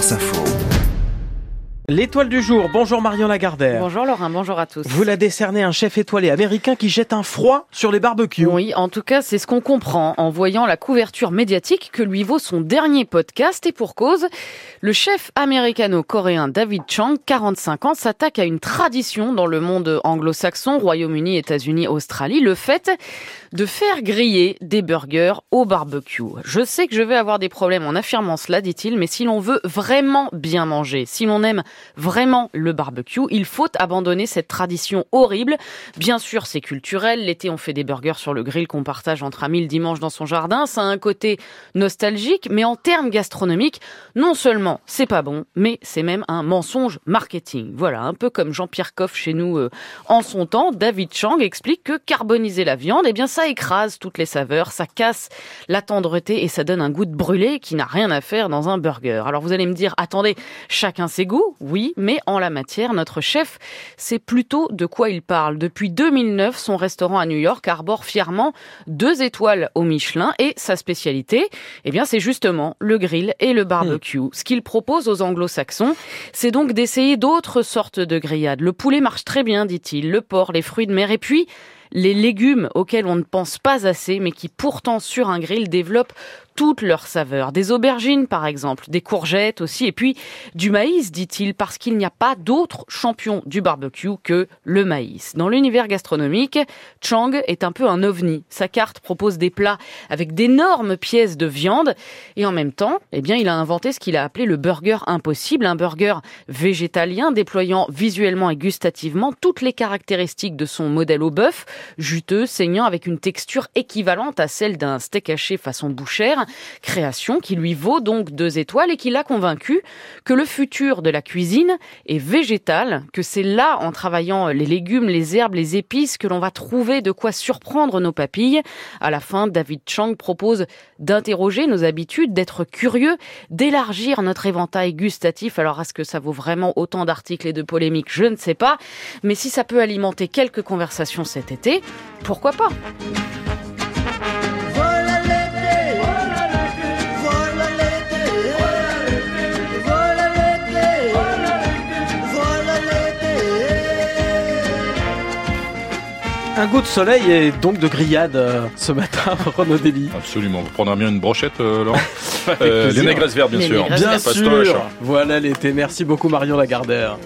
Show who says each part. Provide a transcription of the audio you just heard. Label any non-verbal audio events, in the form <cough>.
Speaker 1: France Info.
Speaker 2: L'étoile du jour, bonjour Marion Lagardère.
Speaker 3: Bonjour Laurent, bonjour à tous.
Speaker 2: Vous la décernez un chef étoilé américain qui jette un froid sur les barbecues.
Speaker 3: Oui, en tout cas, c'est ce qu'on comprend en voyant la couverture médiatique que lui vaut son dernier podcast et pour cause, le chef américano-coréen David Chang, 45 ans, s'attaque à une tradition dans le monde anglo-saxon, Royaume-Uni, États-Unis, Australie, le fait de faire griller des burgers au barbecue. Je sais que je vais avoir des problèmes en affirmant cela, dit-il, mais si l'on veut vraiment bien manger, si l'on aime vraiment le barbecue, il faut abandonner cette tradition horrible. Bien sûr, c'est culturel. L'été, on fait des burgers sur le grill qu'on partage entre amis le dimanche dans son jardin. Ça a un côté nostalgique, mais en termes gastronomiques, non seulement c'est pas bon, mais c'est même un mensonge marketing. Voilà, un peu comme Jean-Pierre Coff chez nous euh, en son temps, David Chang explique que carboniser la viande, eh bien ça écrase toutes les saveurs, ça casse la tendreté et ça donne un goût de brûlé qui n'a rien à faire dans un burger. Alors vous allez me dire, attendez, chacun ses goûts oui, mais en la matière, notre chef sait plutôt de quoi il parle. Depuis 2009, son restaurant à New York arbore fièrement deux étoiles au Michelin et sa spécialité, eh bien, c'est justement le grill et le barbecue. Hmm. Ce qu'il propose aux anglo-saxons, c'est donc d'essayer d'autres sortes de grillades. Le poulet marche très bien, dit-il, le porc, les fruits de mer et puis les légumes auxquels on ne pense pas assez, mais qui pourtant sur un grill développent toutes leurs saveurs. Des aubergines, par exemple, des courgettes aussi, et puis du maïs, dit-il, parce qu'il n'y a pas d'autre champion du barbecue que le maïs. Dans l'univers gastronomique, Chang est un peu un ovni. Sa carte propose des plats avec d'énormes pièces de viande, et en même temps, eh bien, il a inventé ce qu'il a appelé le burger impossible, un burger végétalien déployant visuellement et gustativement toutes les caractéristiques de son modèle au bœuf, juteux, saignant, avec une texture équivalente à celle d'un steak haché façon bouchère, création qui lui vaut donc deux étoiles et qui l'a convaincu que le futur de la cuisine est végétal, que c'est là, en travaillant les légumes, les herbes, les épices, que l'on va trouver de quoi surprendre nos papilles. À la fin, David Chang propose d'interroger nos habitudes, d'être curieux, d'élargir notre éventail gustatif. Alors, est-ce que ça vaut vraiment autant d'articles et de polémiques? Je ne sais pas. Mais si ça peut alimenter quelques conversations cet été, pourquoi pas?
Speaker 2: Un goût de soleil et donc de grillade euh, ce matin, <laughs> Renaud Dely.
Speaker 4: Absolument. Vous prendrez bien une brochette, euh, Laurent <laughs> euh, Les négresses vertes, bien sûr.
Speaker 2: Bien sûr. Voilà l'été. Merci beaucoup, Marion Lagardère.